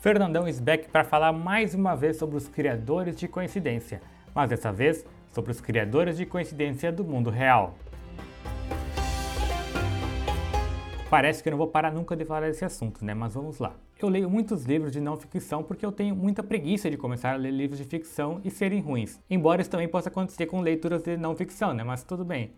Fernandão is back para falar mais uma vez sobre os criadores de coincidência, mas dessa vez sobre os criadores de coincidência do mundo real. Parece que eu não vou parar nunca de falar desse assunto, né? Mas vamos lá. Eu leio muitos livros de não ficção porque eu tenho muita preguiça de começar a ler livros de ficção e serem ruins. Embora isso também possa acontecer com leituras de não ficção, né? Mas tudo bem.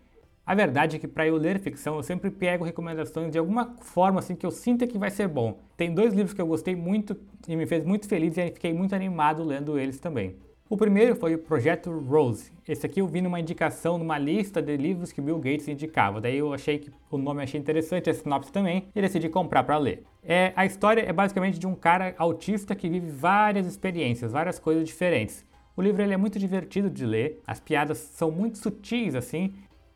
A verdade é que para eu ler ficção eu sempre pego recomendações de alguma forma assim que eu sinta que vai ser bom. Tem dois livros que eu gostei muito e me fez muito feliz e fiquei muito animado lendo eles também. O primeiro foi o Projeto Rose. Esse aqui eu vi numa indicação, numa lista de livros que Bill Gates indicava. Daí eu achei que o nome achei interessante, a sinopse também, e decidi comprar para ler. É, a história é basicamente de um cara autista que vive várias experiências, várias coisas diferentes. O livro ele é muito divertido de ler, as piadas são muito sutis assim,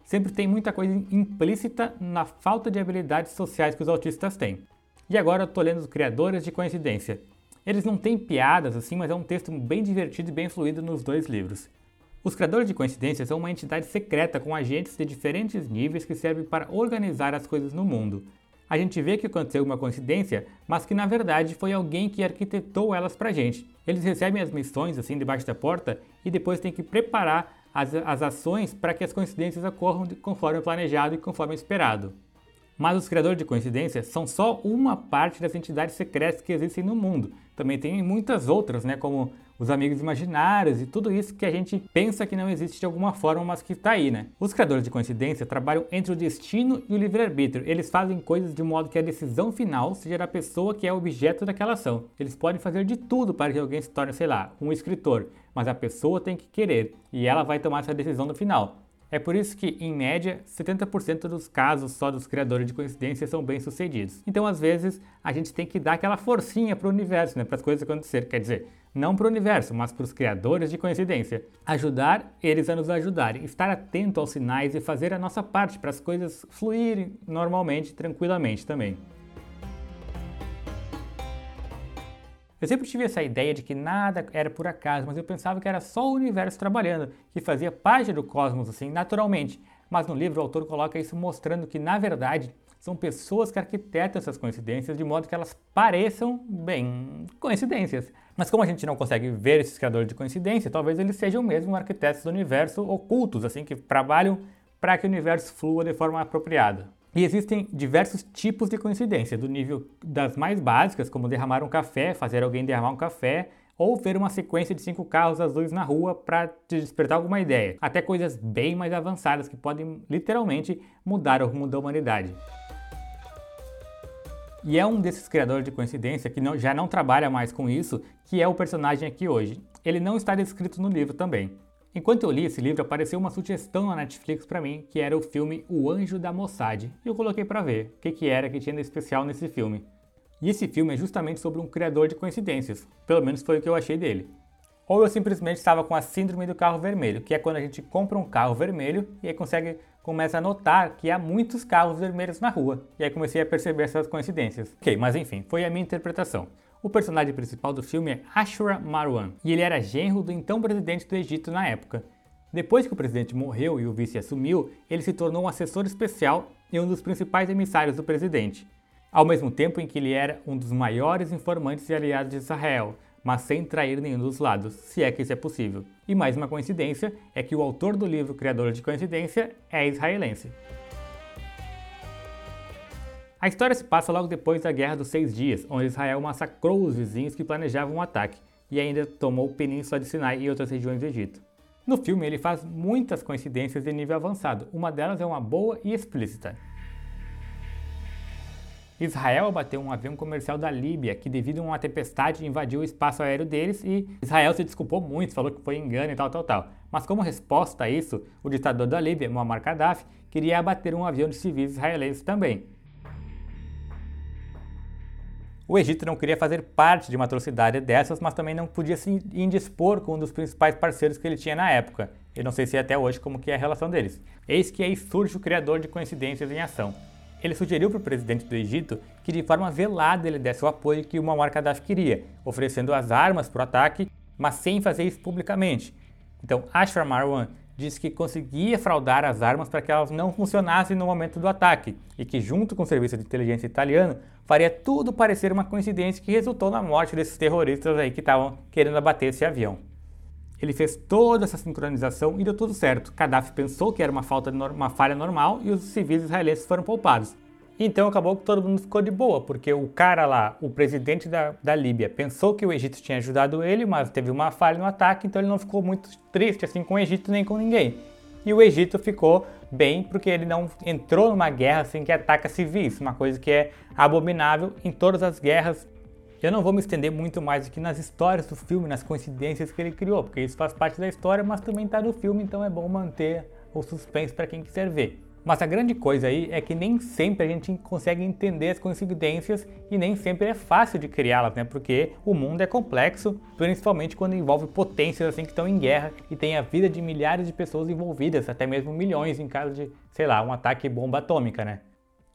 sempre tem muita coisa implícita na falta de habilidades sociais que os autistas têm. E agora eu tô lendo os criadores de coincidência. Eles não têm piadas assim, mas é um texto bem divertido e bem fluido nos dois livros. Os criadores de coincidências são uma entidade secreta com agentes de diferentes níveis que servem para organizar as coisas no mundo. A gente vê que aconteceu uma coincidência, mas que na verdade foi alguém que arquitetou elas pra gente. Eles recebem as missões assim debaixo da porta e depois têm que preparar as, as ações para que as coincidências ocorram conforme planejado e conforme esperado. Mas os criadores de coincidências são só uma parte das entidades secretas que existem no mundo. Também tem muitas outras, né, como os amigos imaginários e tudo isso que a gente pensa que não existe de alguma forma, mas que está aí, né? Os criadores de coincidência trabalham entre o destino e o livre-arbítrio. Eles fazem coisas de modo que a decisão final seja da pessoa que é objeto daquela ação. Eles podem fazer de tudo para que alguém se torne, sei lá, um escritor, mas a pessoa tem que querer e ela vai tomar essa decisão no final. É por isso que, em média, 70% dos casos só dos criadores de coincidência são bem-sucedidos. Então, às vezes, a gente tem que dar aquela forcinha para o universo, né, para as coisas acontecerem. Quer dizer, não para o universo, mas para os criadores de coincidência. Ajudar eles a nos ajudarem, estar atento aos sinais e fazer a nossa parte para as coisas fluírem normalmente, tranquilamente também. Eu sempre tive essa ideia de que nada era por acaso, mas eu pensava que era só o universo trabalhando, que fazia parte do cosmos assim, naturalmente. Mas no livro o autor coloca isso mostrando que, na verdade, são pessoas que arquitetam essas coincidências de modo que elas pareçam, bem, coincidências. Mas como a gente não consegue ver esses criadores de coincidência, talvez eles sejam mesmo arquitetos do universo ocultos, assim, que trabalham para que o universo flua de forma apropriada. E existem diversos tipos de coincidência, do nível das mais básicas, como derramar um café, fazer alguém derramar um café, ou ver uma sequência de cinco carros azuis na rua para te despertar alguma ideia, até coisas bem mais avançadas que podem literalmente mudar o rumo da humanidade. E é um desses criadores de coincidência que não, já não trabalha mais com isso, que é o personagem aqui hoje. Ele não está descrito no livro também. Enquanto eu li esse livro, apareceu uma sugestão na Netflix para mim, que era o filme O Anjo da Mossad, e eu coloquei para ver o que, que era que tinha de especial nesse filme. E esse filme é justamente sobre um criador de coincidências, pelo menos foi o que eu achei dele. Ou eu simplesmente estava com a síndrome do carro vermelho, que é quando a gente compra um carro vermelho e aí consegue começa a notar que há muitos carros vermelhos na rua. E aí comecei a perceber essas coincidências. Ok, mas enfim, foi a minha interpretação. O personagem principal do filme é Ashura Marwan, e ele era genro do então presidente do Egito na época. Depois que o presidente morreu e o vice assumiu, ele se tornou um assessor especial e um dos principais emissários do presidente, ao mesmo tempo em que ele era um dos maiores informantes e aliados de Israel, mas sem trair nenhum dos lados, se é que isso é possível. E mais uma coincidência é que o autor do livro Criador de Coincidência é israelense. A história se passa logo depois da Guerra dos Seis Dias, onde Israel massacrou os vizinhos que planejavam um ataque e ainda tomou Península de Sinai e outras regiões do Egito. No filme, ele faz muitas coincidências de nível avançado, uma delas é uma boa e explícita. Israel abateu um avião comercial da Líbia que, devido a uma tempestade, invadiu o espaço aéreo deles e Israel se desculpou muito, falou que foi engano e tal, tal, tal. Mas como resposta a isso, o ditador da Líbia, Muammar Gaddafi, queria abater um avião de civis israelenses também. O Egito não queria fazer parte de uma atrocidade dessas, mas também não podia se indispor com um dos principais parceiros que ele tinha na época. Eu não sei se é até hoje como que é a relação deles. Eis que aí surge o criador de coincidências em ação. Ele sugeriu para o presidente do Egito que de forma velada ele desse o apoio que o Muammar Gaddafi queria, oferecendo as armas para o ataque, mas sem fazer isso publicamente. Então Ashram Marwan disse que conseguia fraudar as armas para que elas não funcionassem no momento do ataque e que, junto com o serviço de inteligência italiano, faria tudo parecer uma coincidência que resultou na morte desses terroristas aí que estavam querendo abater esse avião. Ele fez toda essa sincronização e deu tudo certo. Gaddafi pensou que era uma, falta uma falha normal e os civis israelenses foram poupados. Então acabou que todo mundo ficou de boa, porque o cara lá, o presidente da, da Líbia, pensou que o Egito tinha ajudado ele, mas teve uma falha no ataque, então ele não ficou muito triste assim com o Egito nem com ninguém. E o Egito ficou bem porque ele não entrou numa guerra assim que ataca civis, uma coisa que é abominável em todas as guerras. Eu não vou me estender muito mais aqui nas histórias do filme, nas coincidências que ele criou, porque isso faz parte da história, mas também está no filme, então é bom manter o suspense para quem quiser ver. Mas a grande coisa aí é que nem sempre a gente consegue entender as coincidências e nem sempre é fácil de criá-las, né? Porque o mundo é complexo, principalmente quando envolve potências assim que estão em guerra e tem a vida de milhares de pessoas envolvidas, até mesmo milhões em caso de, sei lá, um ataque bomba atômica, né?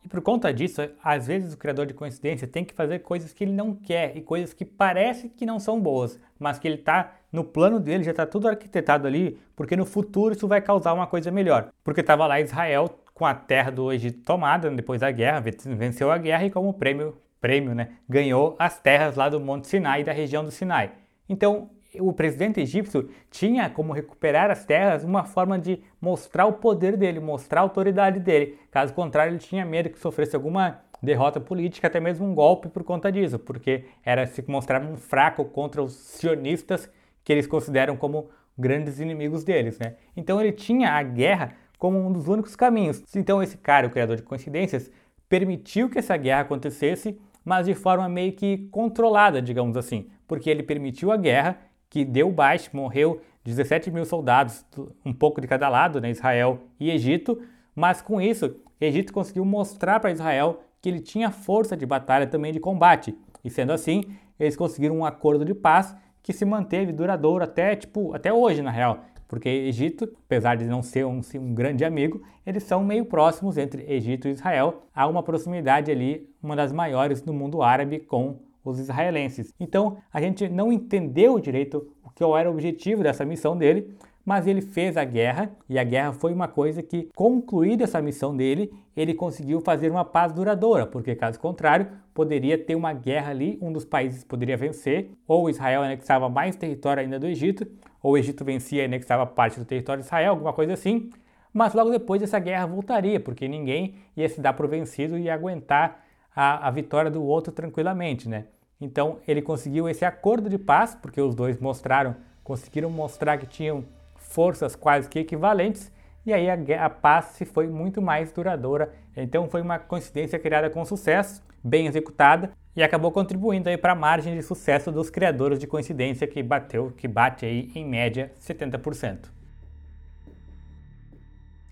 E por conta disso, às vezes o criador de coincidência tem que fazer coisas que ele não quer e coisas que parecem que não são boas, mas que ele está no plano dele, já está tudo arquitetado ali, porque no futuro isso vai causar uma coisa melhor. Porque estava lá Israel com a terra do Egito tomada depois da guerra, venceu a guerra e como prêmio, prêmio né, ganhou as terras lá do Monte Sinai e da região do Sinai. Então, o presidente egípcio tinha como recuperar as terras uma forma de mostrar o poder dele, mostrar a autoridade dele. Caso contrário, ele tinha medo que sofresse alguma derrota política, até mesmo um golpe por conta disso, porque era se mostrar um fraco contra os sionistas que eles consideram como grandes inimigos deles, né? Então ele tinha a guerra como um dos únicos caminhos. Então esse cara, o criador de coincidências, permitiu que essa guerra acontecesse, mas de forma meio que controlada, digamos assim, porque ele permitiu a guerra, que deu baixo, morreu 17 mil soldados, um pouco de cada lado, né, Israel e Egito, mas com isso, Egito conseguiu mostrar para Israel que ele tinha força de batalha também de combate. E sendo assim, eles conseguiram um acordo de paz que se manteve duradouro até, tipo, até hoje, na real porque Egito, apesar de não ser um, um, grande amigo, eles são meio próximos entre Egito e Israel. Há uma proximidade ali, uma das maiores do mundo árabe com os israelenses. Então, a gente não entendeu direito o que era o objetivo dessa missão dele, mas ele fez a guerra e a guerra foi uma coisa que, concluída essa missão dele, ele conseguiu fazer uma paz duradoura, porque caso contrário, poderia ter uma guerra ali, um dos países poderia vencer, ou Israel anexava mais território ainda do Egito, ou o Egito vencia e anexava parte do território de Israel, alguma coisa assim. Mas logo depois essa guerra voltaria, porque ninguém ia se dar por vencido e aguentar a, a vitória do outro tranquilamente, né? Então ele conseguiu esse acordo de paz, porque os dois mostraram, conseguiram mostrar que tinham forças quase que equivalentes, e aí a, a paz se foi muito mais duradoura. Então foi uma coincidência criada com sucesso, bem executada, e acabou contribuindo aí para a margem de sucesso dos criadores de coincidência que bateu, que bate aí em média 70%.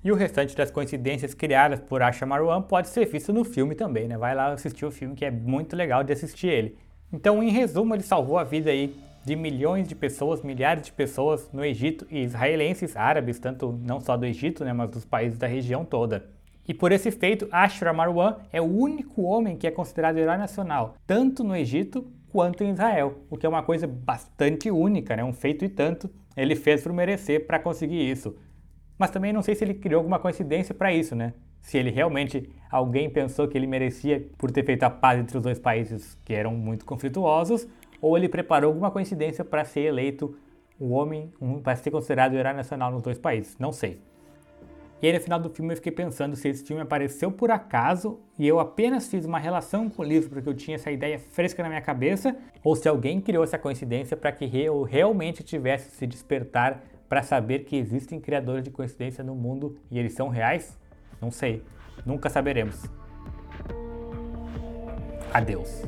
E o restante das coincidências criadas por Asha Marwan pode ser visto no filme também, né? Vai lá assistir o filme que é muito legal de assistir ele. Então, em resumo, ele salvou a vida aí de milhões de pessoas, milhares de pessoas no Egito e israelenses, árabes, tanto não só do Egito, né, mas dos países da região toda. E por esse feito, Ashra Marwan é o único homem que é considerado herói nacional, tanto no Egito quanto em Israel, o que é uma coisa bastante única, né? um feito e tanto ele fez por merecer para conseguir isso. Mas também não sei se ele criou alguma coincidência para isso, né? Se ele realmente, alguém pensou que ele merecia por ter feito a paz entre os dois países que eram muito conflituosos, ou ele preparou alguma coincidência para ser eleito o homem, um, para ser considerado herói nacional nos dois países. Não sei. E aí no final do filme eu fiquei pensando se esse filme apareceu por acaso e eu apenas fiz uma relação com o livro porque eu tinha essa ideia fresca na minha cabeça, ou se alguém criou essa coincidência para que eu realmente tivesse se despertar para saber que existem criadores de coincidência no mundo e eles são reais? Não sei. Nunca saberemos. Adeus.